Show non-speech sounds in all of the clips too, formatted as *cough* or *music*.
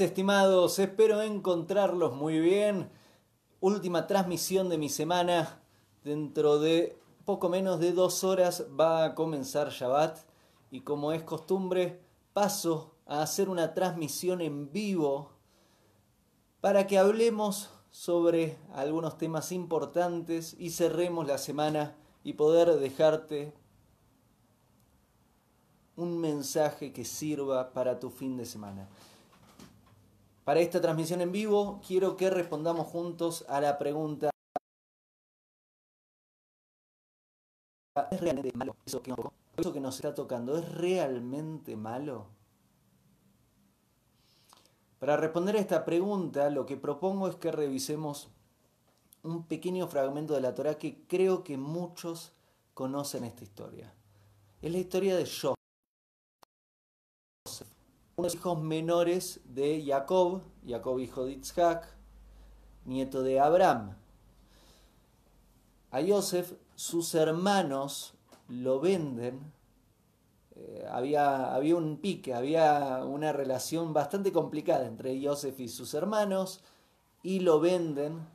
estimados? Espero encontrarlos muy bien. Última transmisión de mi semana. Dentro de poco menos de dos horas va a comenzar Shabbat. Y como es costumbre, paso a hacer una transmisión en vivo para que hablemos sobre algunos temas importantes y cerremos la semana y poder dejarte un mensaje que sirva para tu fin de semana. Para esta transmisión en vivo quiero que respondamos juntos a la pregunta ¿Es realmente malo eso que, nos está tocando? ¿Es realmente malo? Para responder a esta pregunta, lo que propongo es que revisemos un pequeño fragmento de la Torah que creo que muchos conocen esta historia. Es la historia de Job unos hijos menores de Jacob, Jacob hijo de Isaac, nieto de Abraham. A Joseph sus hermanos lo venden. Eh, había, había un pique, había una relación bastante complicada entre Joseph y sus hermanos y lo venden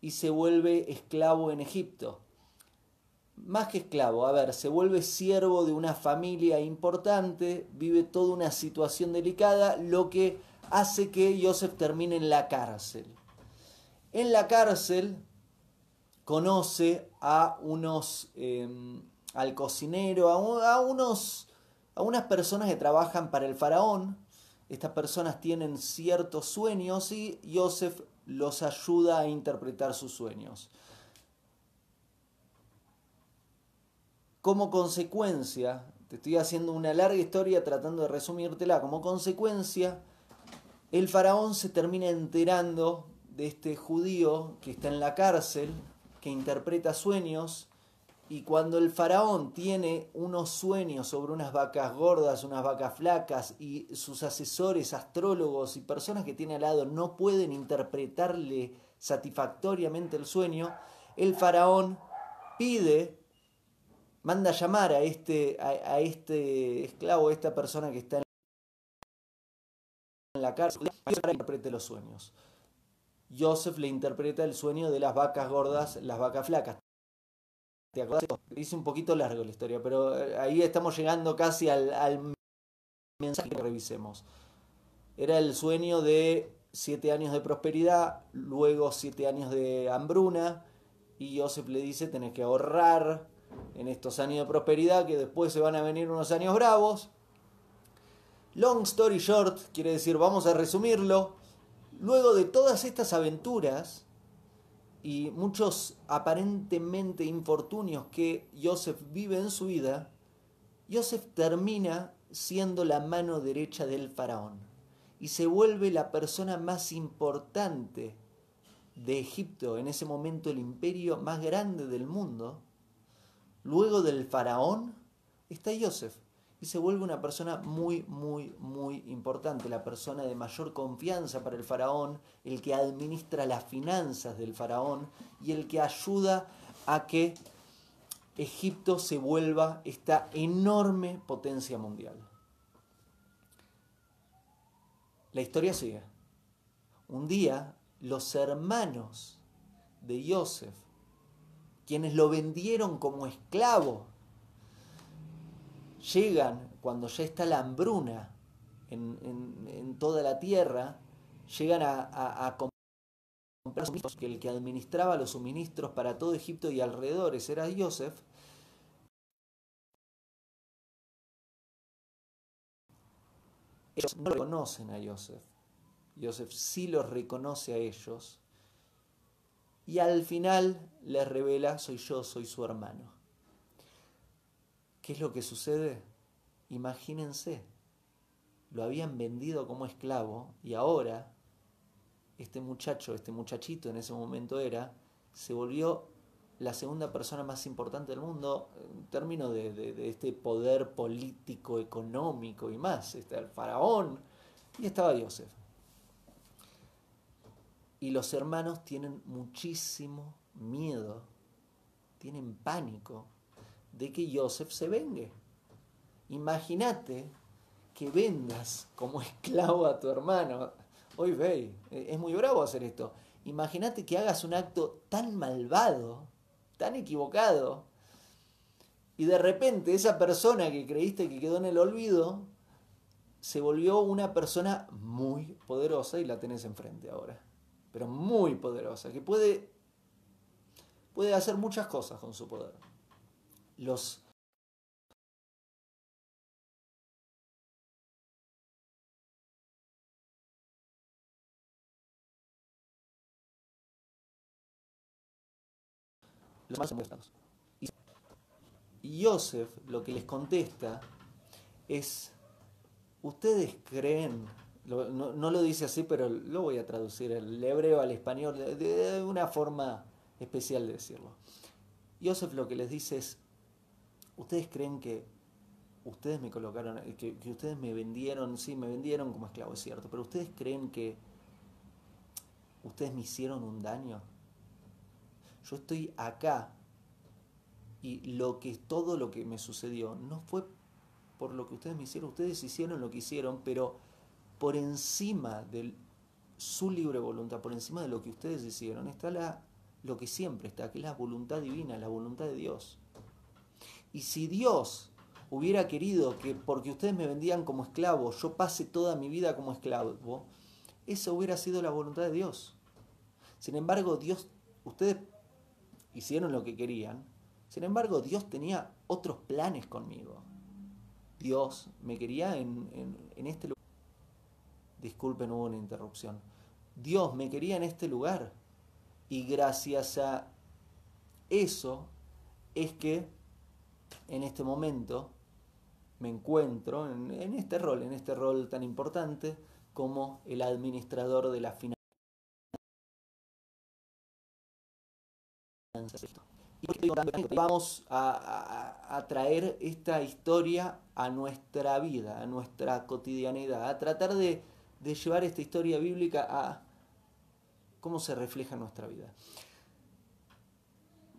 y se vuelve esclavo en Egipto más que esclavo, a ver, se vuelve siervo de una familia importante, vive toda una situación delicada, lo que hace que Joseph termine en la cárcel. En la cárcel conoce a unos, em, al cocinero, a, unos, a unas personas que trabajan para el faraón. Estas personas tienen ciertos sueños y Joseph los ayuda a interpretar sus sueños. Como consecuencia, te estoy haciendo una larga historia tratando de resumírtela, como consecuencia, el faraón se termina enterando de este judío que está en la cárcel, que interpreta sueños, y cuando el faraón tiene unos sueños sobre unas vacas gordas, unas vacas flacas, y sus asesores, astrólogos y personas que tiene al lado no pueden interpretarle satisfactoriamente el sueño, el faraón pide manda a llamar a este, a, este esclavo, a esta persona que está en la cárcel, para interprete los sueños. Joseph le interpreta el sueño de las vacas gordas, las vacas flacas. ¿Te acuerdas? Hice un poquito largo la historia, pero eh, ahí estamos llegando casi al, al mensaje que revisemos. Era el sueño de siete años de prosperidad, luego siete años de hambruna, y Joseph le dice, tenés que ahorrar, en estos años de prosperidad que después se van a venir unos años bravos. Long story short, quiere decir, vamos a resumirlo, luego de todas estas aventuras y muchos aparentemente infortunios que Joseph vive en su vida, Joseph termina siendo la mano derecha del faraón y se vuelve la persona más importante de Egipto, en ese momento el imperio más grande del mundo, Luego del faraón está Joseph y se vuelve una persona muy, muy, muy importante, la persona de mayor confianza para el faraón, el que administra las finanzas del faraón y el que ayuda a que Egipto se vuelva esta enorme potencia mundial. La historia sigue. Un día los hermanos de Joseph quienes lo vendieron como esclavo, llegan cuando ya está la hambruna en, toda la tierra, llegan a, a, comprar suministros, que el que administraba los suministros para todo Egipto y alrededores era Joseph, ellos no reconocen a Joseph. Joseph sí los reconoce a ellos y al final les revela, soy yo, soy su hermano. ¿Qué es lo que sucede? Imagínense, lo habían vendido como esclavo y ahora este muchacho, este muchachito en ese momento era, se volvió la segunda persona más importante del mundo en términos de, este poder político, económico y más. Está el faraón y estaba Joseph. Y los hermanos tienen muchísimo miedo, tienen pánico de que Joseph se vengue. Imagínate que vendas como *laughs* esclavo a tu hermano. hoy ve, es muy bravo hacer esto. Imagínate que hagas un acto tan malvado, tan equivocado, y de repente esa persona que creíste que quedó en el olvido, se volvió una persona muy poderosa y la tenés enfrente ahora. Pero muy poderosa, que puede, puede hacer muchas cosas con su poder. Los más y Joseph lo que les contesta es, ustedes creen, no, lo dice así, pero lo voy a traducir el hebreo al español de, una forma especial de decirlo. Joseph lo que les dice es, ustedes creen que ustedes me colocaron, que, que ustedes me vendieron, sí, me vendieron como esclavo, es cierto, pero ustedes creen que ustedes me hicieron un daño. Yo estoy acá y lo que todo lo que me sucedió no fue por lo que ustedes me hicieron, ustedes hicieron lo que hicieron, pero por encima de su libre voluntad, por encima de lo que ustedes hicieron, está la, lo que siempre está, que es la voluntad divina, la voluntad de Dios. Y si Dios hubiera querido que porque ustedes me vendían como esclavo, yo pase toda mi vida como esclavo, esa hubiera sido la voluntad de Dios. Sin embargo, Dios, ustedes hicieron lo que querían, sin embargo, Dios tenía otros planes conmigo. Dios me quería en, este lugar. Disculpen, hubo una interrupción. Dios me quería en este lugar. Y gracias a eso es que en este momento me encuentro en, este rol, en este rol tan importante como el administrador de la finanzas. Vamos a, traer esta historia a nuestra vida, a nuestra cotidianidad, a tratar de, de llevar esta historia bíblica a cómo se refleja en nuestra vida.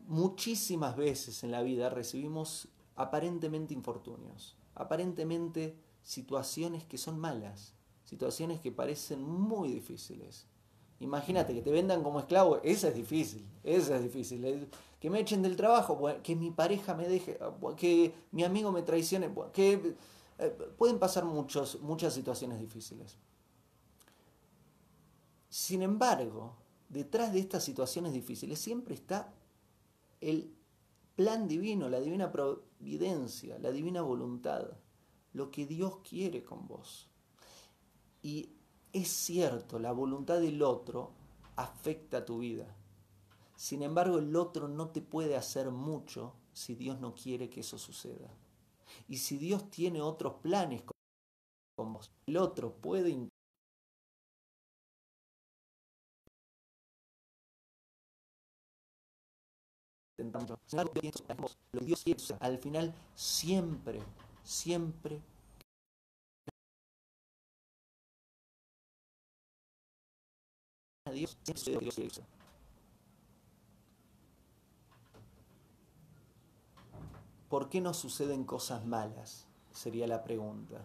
Muchísimas veces en la vida recibimos aparentemente infortunios, aparentemente situaciones que son malas, situaciones que parecen muy difíciles. Imagínate que te vendan como esclavo, esa es difícil, esa es difícil. Que me echen del trabajo, que mi pareja me deje, que mi amigo me traicione, que eh, pueden pasar muchos, muchas situaciones difíciles. Sin embargo, detrás de estas situaciones difíciles siempre está el plan divino, la divina providencia, la divina voluntad, lo que Dios quiere con vos. Y es cierto, la voluntad del otro afecta tu vida. Sin embargo, el otro no te puede hacer mucho si Dios no quiere que eso suceda. Y si Dios tiene otros planes con vos, el otro puede Dios al final siempre, siempre Dios ¿Por qué no suceden cosas malas? Sería la pregunta.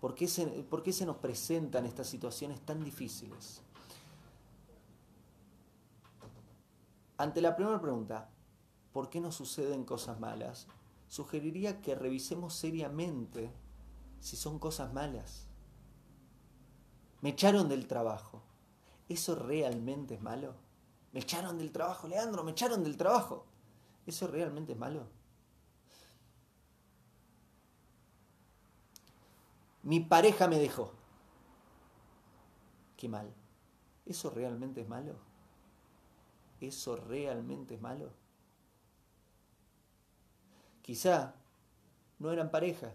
¿Por qué, se, ¿Por qué se nos presentan estas situaciones tan difíciles? Ante la primera pregunta, ¿por qué no suceden cosas malas? Sugeriría que revisemos seriamente si son cosas malas. Me echaron del trabajo. ¿Eso realmente es malo? Me echaron del trabajo, Leandro, me echaron del trabajo. ¿Eso realmente es malo? Mi pareja me dejó. Qué mal. ¿Eso realmente es malo? ¿Eso realmente es malo? Quizá no eran pareja,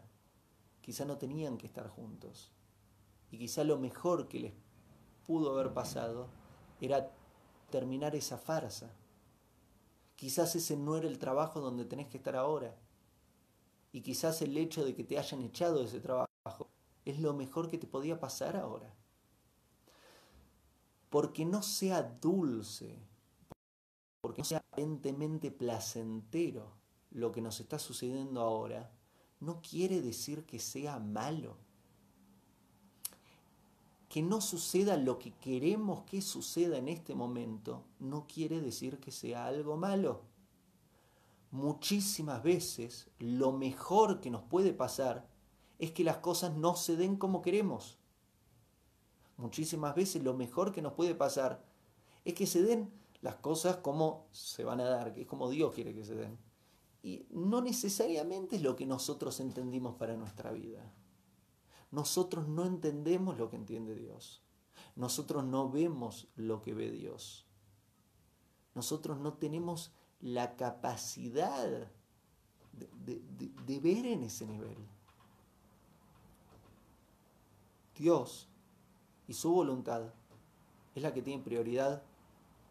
quizá no tenían que estar juntos. Y quizá lo mejor que les pudo haber pasado era terminar esa farsa. Quizás ese no era el trabajo donde tenés que estar ahora. Y quizás el hecho de que te hayan echado ese trabajo es lo mejor que te podía pasar ahora. Porque no sea dulce, porque no sea aparentemente placentero lo que nos está sucediendo ahora, no quiere decir que sea malo. que no suceda lo que queremos que suceda en este momento no quiere decir que sea algo malo. Muchísimas veces lo mejor que nos puede pasar es que las cosas no se den como queremos. Muchísimas veces lo mejor que nos puede pasar es que se den las cosas como se van a dar, que es como Dios quiere que se den. Y no necesariamente es lo que nosotros entendimos para nuestra vida. Nosotros no entendemos lo que entiende Dios. Nosotros no vemos lo que ve Dios. Nosotros no tenemos la capacidad de, ver en ese nivel. Dios y su voluntad es la que tiene prioridad,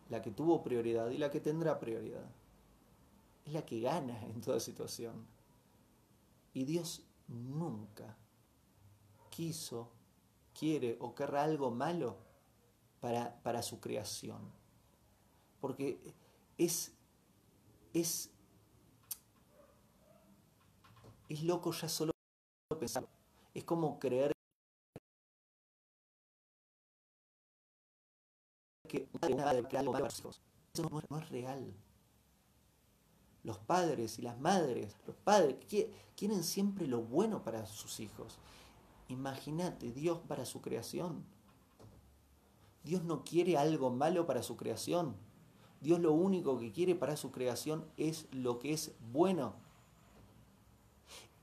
la que tuvo prioridad y la que tendrá prioridad. Es la que gana en toda situación. Y Dios nunca quiso, quiere o querrá algo malo para, para su creación. Porque es, es, es loco ya solo pensar. Es como creer que algo malo Eso no, no es real. Los padres y las madres, los padres quieren siempre lo bueno para sus hijos. Imagínate, Dios para su creación. Dios no quiere algo malo para su creación. Dios lo único que quiere para su creación es lo que es bueno.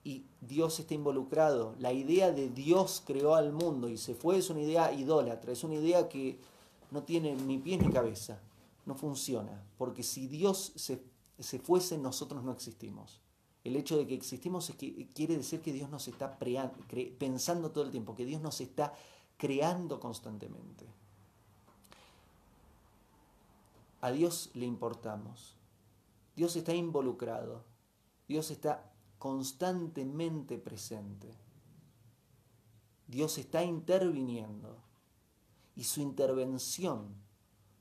Y Dios está involucrado. La idea de Dios creó al mundo y se fue es una idea idólatra, es una idea que no tiene ni pies ni cabeza, no funciona. Porque si Dios se, se fuese, nosotros no existimos. El hecho de que existimos es que quiere decir que Dios nos está pensando todo el tiempo, que Dios nos está creando constantemente. A Dios le importamos. Dios está involucrado. Dios está constantemente presente. Dios está interviniendo. Y su intervención,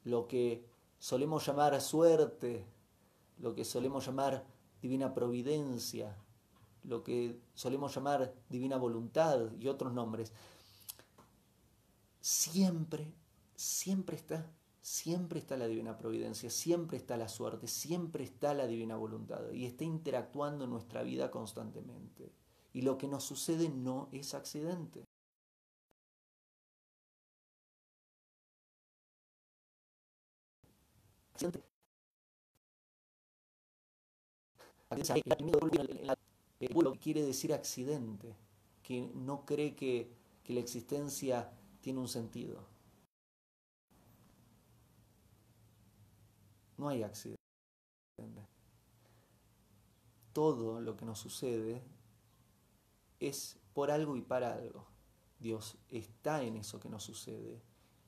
lo que solemos llamar suerte, lo que solemos llamar divina providencia, lo que solemos llamar divina voluntad y otros nombres, siempre, siempre está, siempre está la divina providencia, siempre está la suerte, siempre está la divina voluntad y está interactuando en nuestra vida constantemente. Y lo que nos sucede no es accidente. Lo que quiere decir accidente, que no cree que, que la existencia tiene un sentido. No hay accidente. Todo lo que nos sucede es por algo y para algo. Dios está en eso que nos sucede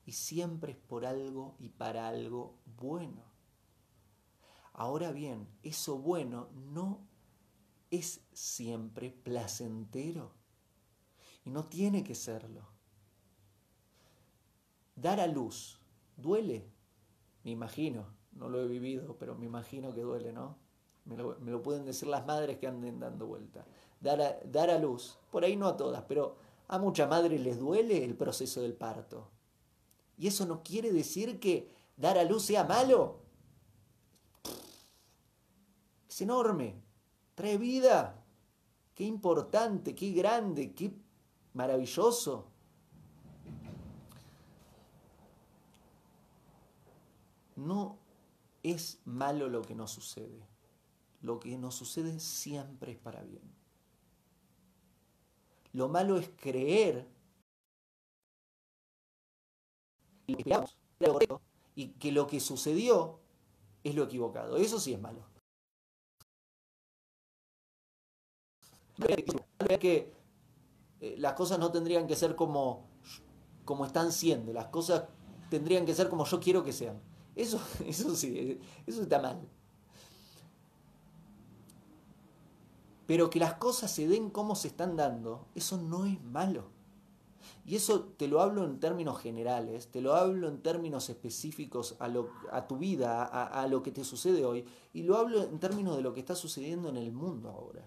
y siempre es por algo y para algo bueno. Ahora bien, eso bueno no es siempre placentero y no tiene que serlo. Dar a luz duele, me imagino, no lo he vivido, pero me imagino que duele, ¿no? Me lo, pueden decir las madres que anden dando vuelta. Dar a, dar a luz, por ahí no a todas, pero a muchas madres les duele el proceso del parto. Y eso no quiere decir que dar a luz sea malo es enorme, trae vida. Qué importante, qué grande, qué maravilloso. No es malo lo que nos sucede. Lo que nos sucede siempre es para bien. Lo malo es creer y que lo que sucedió es lo equivocado. Eso sí es malo. que eh, las cosas no tendrían que ser como, como están siendo, las cosas tendrían que ser como yo quiero que sean. Eso, *laughs* eso sí, eso está mal. Pero que las cosas se den como se están dando, eso no es malo. Y eso te lo hablo en términos generales, te lo hablo en términos específicos a, tu vida, a, a lo que te sucede hoy, y lo hablo en términos de lo que está sucediendo en el mundo ahora.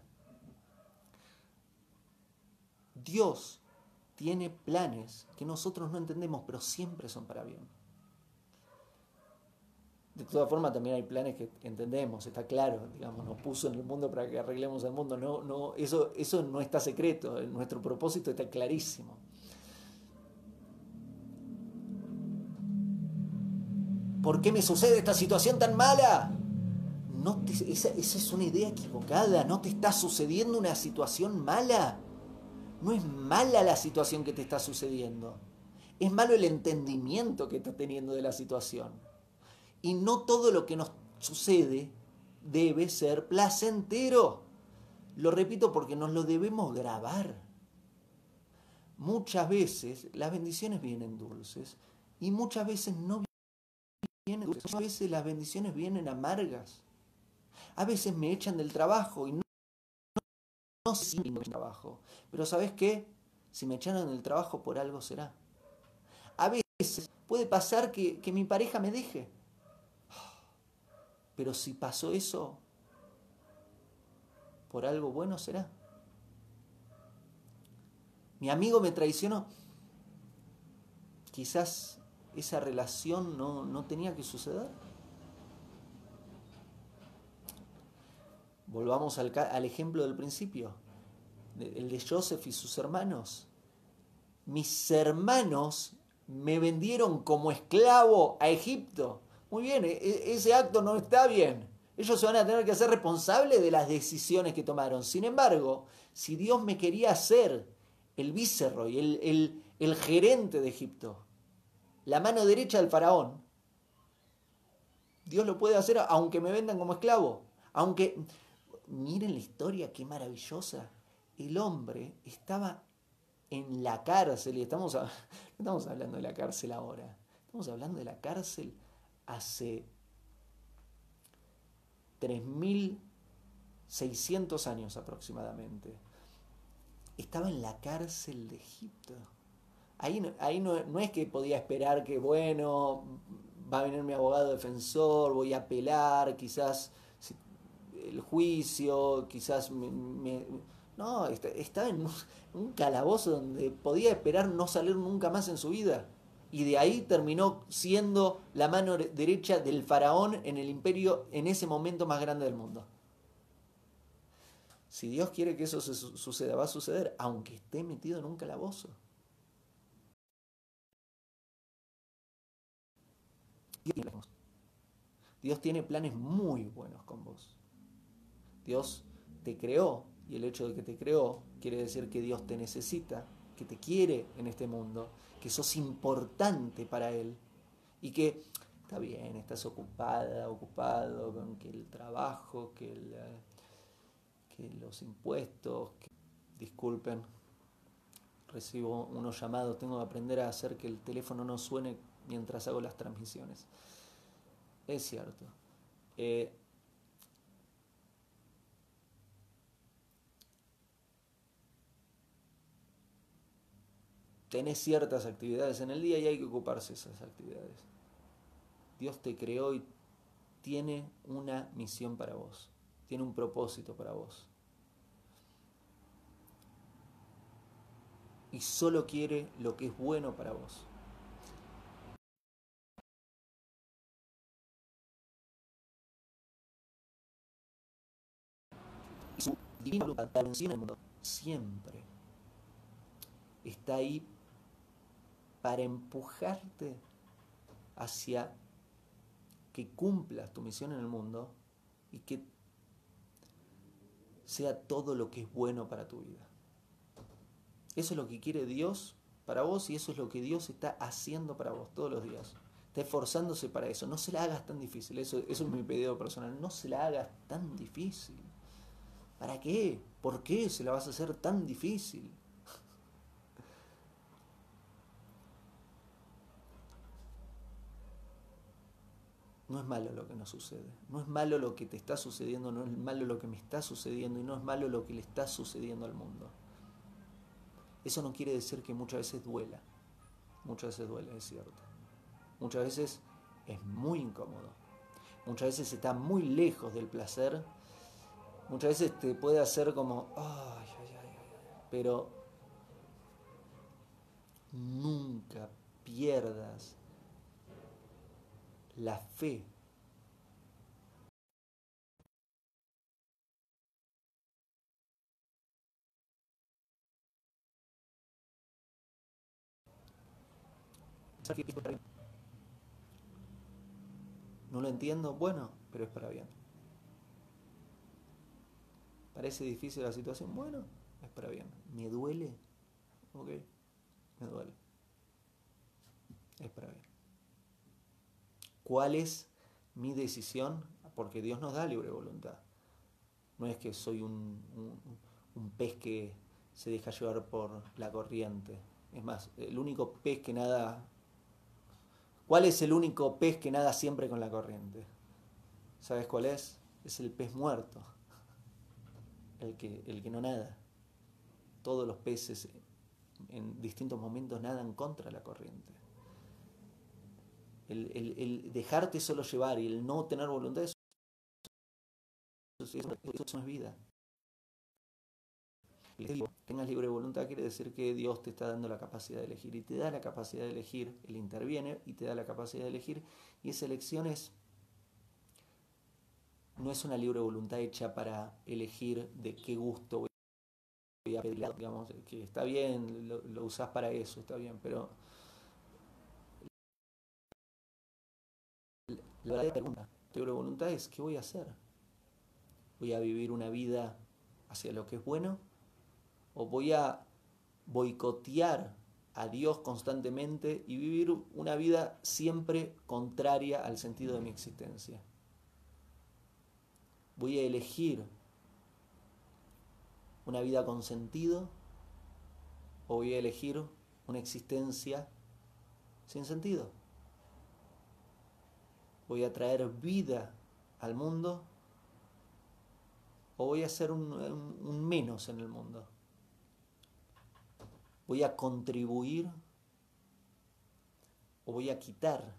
Dios tiene planes que nosotros no entendemos, pero siempre son para bien. De todas formas, también hay planes que entendemos, está claro, digamos, nos puso en el mundo para que arreglemos el mundo. No, no, eso, eso no está secreto, nuestro propósito está clarísimo. ¿Por qué me sucede esta situación tan mala? No esa, esa es una idea equivocada, no te está sucediendo una situación mala. No es mala la situación que te está sucediendo. Es malo el entendimiento que estás teniendo de la situación. Y no todo lo que nos sucede debe ser placentero. Lo repito porque nos lo debemos grabar. Muchas veces las bendiciones vienen dulces y muchas veces no vienen dulces. Muchas veces las bendiciones vienen amargas. A veces me echan del trabajo y no, no sé si me trabajo. Pero ¿sabes qué? Si me echaron del trabajo por algo será. A veces puede pasar que, que mi pareja me deje pero si pasó eso, por algo bueno será. Mi amigo me traicionó. Quizás esa relación no, no tenía que suceder. Volvamos al, al, ejemplo del principio, el de Joseph y sus hermanos. Mis hermanos me vendieron como esclavo a Egipto. Muy bien, e, e, ese acto no está bien. Ellos se van a tener que hacer responsables de las decisiones que tomaron. Sin embargo, si Dios me quería hacer el viceroy, el, el, el gerente de Egipto, la mano derecha del faraón, Dios lo puede hacer aunque me vendan como esclavo. Aunque, miren la historia, qué maravillosa. El hombre estaba en la cárcel, y estamos, estamos hablando de la cárcel ahora, estamos hablando de la cárcel hace 3.600 años aproximadamente. Estaba en la cárcel de Egipto. Ahí, ahí no, no, es que podía esperar que, bueno, va a venir mi abogado defensor, voy a apelar, quizás el juicio, quizás me... no, estaba en un calabozo donde podía esperar no salir nunca más en su vida y de ahí terminó siendo la mano derecha del faraón en el imperio en ese momento más grande del mundo. Si Dios quiere que eso suceda, va a suceder, aunque esté metido en un calabozo. Dios tiene planes muy buenos con vos. Dios te creó y el hecho de que te creó quiere decir que Dios te necesita, que te quiere en este mundo que sos importante para él y que está bien, estás ocupada, ocupado con que el trabajo, que, eh, que los impuestos, disculpen, recibo unos llamados, tengo que aprender a hacer que el teléfono no suene mientras hago las transmisiones. Es cierto. Eh, tenés ciertas actividades en el día y hay que ocuparse de esas actividades. Dios te creó y tiene una misión para vos, tiene un propósito para vos. Y solo quiere lo que es bueno para vos. Divina voluntad en el mundo siempre está ahí para empujarte hacia que cumplas tu misión en el mundo y que sea todo lo que es bueno para tu vida. Eso es lo que quiere Dios para vos y eso es lo que Dios está haciendo para vos todos los días. Está esforzándose para eso. No se la hagas tan difícil. Eso, eso es mi pedido personal. No se la hagas tan difícil. ¿Para qué? ¿Por qué se la vas a hacer tan difícil? No es malo lo que nos sucede, no es malo lo que te está sucediendo, no es malo lo que me está sucediendo y no es malo lo que le está sucediendo al mundo. Eso no quiere decir que muchas veces duela, muchas veces duele, es cierto. Muchas veces es muy incómodo, muchas veces está muy lejos del placer, muchas veces te puede hacer como, ay, ay, ay, pero nunca pierdas la fe. No lo entiendo, bueno, pero es para bien. Parece difícil la situación, bueno, es para bien. ¿Me duele? Ok, me duele. Es para bien. ¿Cuál es mi decisión? Porque Dios nos da libre voluntad. No es que soy un, un pez que se deja llevar por la corriente. Es más, el único pez que nada ¿Cuál es el único pez que nada siempre con la corriente? ¿Sabes cuál es? Es el pez muerto, el que, el que no nada. Todos los peces en distintos momentos nadan contra la corriente. El, dejarte solo llevar y el no tener voluntad, eso, eso no es vida tengas libre voluntad quiere decir que Dios te está dando la capacidad de elegir y te da la capacidad de elegir, Él interviene y te da la capacidad de elegir y esa elección es no es una libre voluntad hecha para elegir de qué gusto voy a pedir, digamos, que está bien, lo, lo usás para eso, está bien, pero la verdadera pregunta, libre voluntad es ¿qué voy a hacer? ¿Voy a vivir una vida hacia lo que es bueno o voy a boicotear a Dios constantemente y vivir una vida siempre contraria al sentido de mi existencia. Voy a elegir una vida con sentido o voy a elegir una existencia sin sentido. Voy a traer vida al mundo o voy a ser un, menos en el mundo. Voy a contribuir o voy a quitar,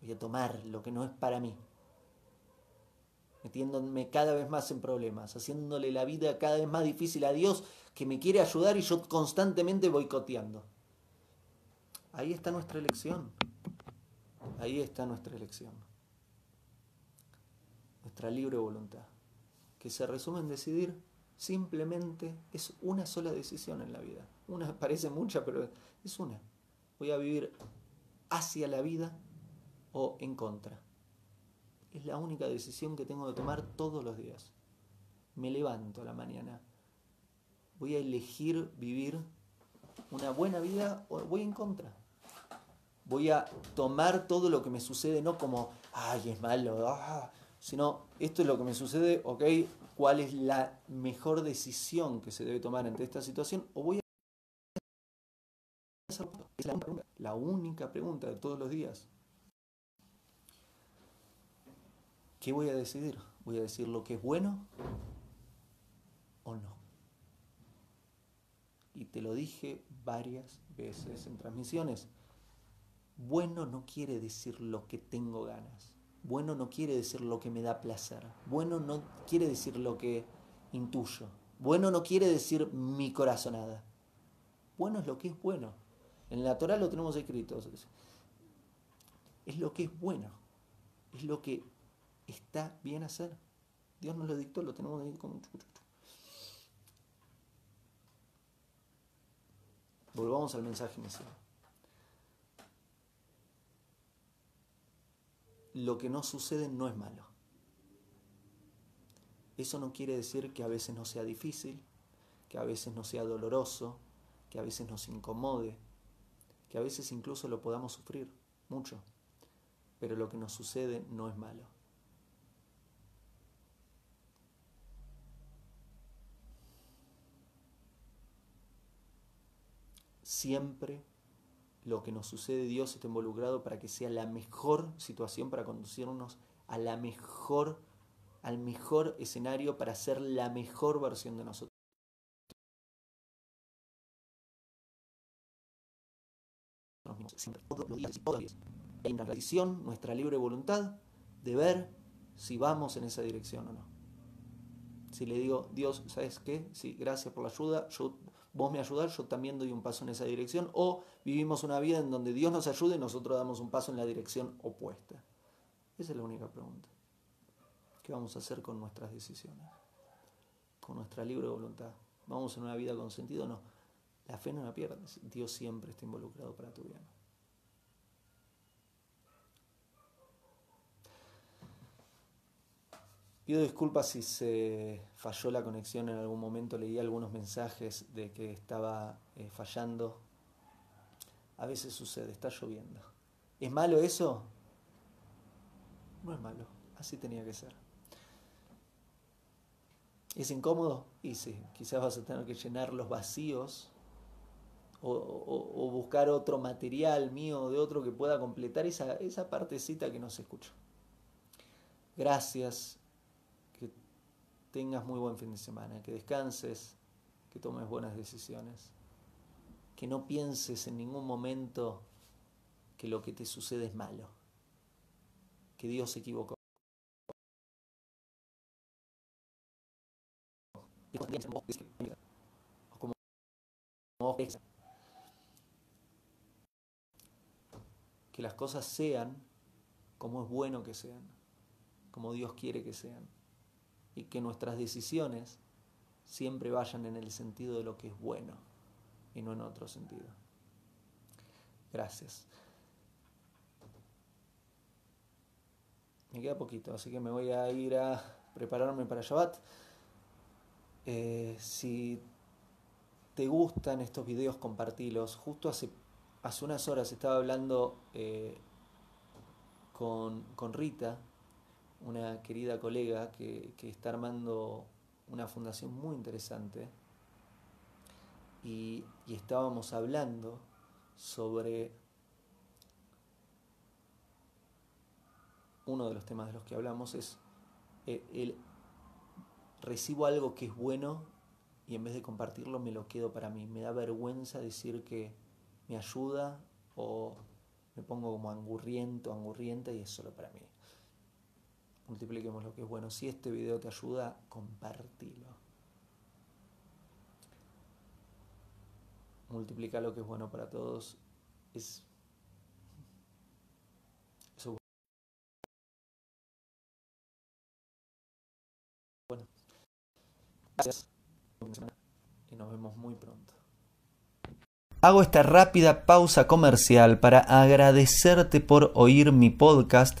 voy a tomar lo que no es para mí, metiéndome cada vez más en problemas, haciéndole la vida cada vez más difícil a Dios que me quiere ayudar y yo constantemente boicoteando. Ahí está nuestra elección. Ahí está nuestra elección. Nuestra libre voluntad. Que se resume en decidir Simplemente es una sola decisión en la vida. Una *laughs* parece mucha, pero es una. Voy a vivir hacia la vida o en contra. Es la única decisión que tengo que tomar todos los días. Me levanto a la mañana. Voy a elegir vivir una buena vida o voy en contra. Voy a tomar todo lo que me sucede no como, ay, es malo, ah", sino esto es lo que me sucede, ok, cuál es la mejor decisión que se debe tomar ante esta situación o voy a hacer la única pregunta de todos los días. ¿Qué voy a decidir? ¿Voy a decir lo que es bueno o no? Y te lo dije varias veces en transmisiones. Bueno no quiere decir lo que tengo ganas. Bueno no quiere decir lo que me da placer. Bueno no quiere decir lo que intuyo. Bueno no quiere decir mi corazonada. Bueno es lo que es bueno. En la Torah lo tenemos escrito. Es lo que es bueno. Es lo que está bien hacer. Dios nos lo dictó, lo tenemos ahí como... Volvamos al mensaje inicial. lo que no sucede no es malo. Eso no quiere decir que a veces no sea difícil, que a veces no sea doloroso, que a veces nos incomode, que a veces incluso lo podamos sufrir mucho. Pero lo que nos sucede no es malo. Siempre lo que nos sucede, Dios está involucrado para que sea la mejor situación para conducirnos a la mejor, al mejor escenario para ser la mejor versión de nosotros. Todos. Hay una decisión, nuestra libre voluntad, de ver si vamos en esa dirección o no. Si le digo, Dios, ¿sabes qué? Sí, gracias por la ayuda, yo vos me ayudás, yo también doy un paso en esa dirección, o vivimos una vida en donde Dios nos ayuda y nosotros damos un paso en la dirección opuesta. Esa es la única pregunta. ¿Qué vamos a hacer con nuestras decisiones? Con nuestra libre voluntad. ¿Vamos en una vida con sentido o no? La fe no la pierdes. Dios siempre está involucrado para tu bien. Pido disculpas si se falló la conexión en algún momento. Leí algunos mensajes de que estaba eh, fallando. A veces sucede, está lloviendo. ¿Es malo eso? No es malo, así tenía que ser. ¿Es incómodo? Y sí, quizás vas a tener que llenar los vacíos o, buscar otro material mío o de otro que pueda completar esa, esa partecita que no se escucha. Gracias tengas muy buen fin de semana, que descanses, que tomes buenas decisiones, que no pienses en ningún momento que lo que te sucede es malo, que Dios se equivocó. que las cosas sean como es bueno que sean, como Dios quiere que sean y que nuestras decisiones siempre vayan en el sentido de lo que es bueno y no en otro sentido. Gracias. Me queda poquito, así que me voy a ir a prepararme para Shabbat. Eh, si te gustan estos videos, compartilos. Justo hace, hace unas horas estaba hablando eh, con, con Rita, una querida colega que, está armando una fundación muy interesante y, estábamos hablando sobre uno de los temas de los que hablamos es el, el, recibo algo que es bueno y en vez de compartirlo me lo quedo para mí. Me da vergüenza decir que me ayuda o me pongo como angurriento, angurrienta y es solo para mí multipliquemos lo que es bueno. Si este video te ayuda, compartilo. Multiplica lo que es bueno para todos. Es eso bueno. Gracias. Y nos vemos muy pronto. Hago esta rápida pausa comercial para agradecerte por oír mi podcast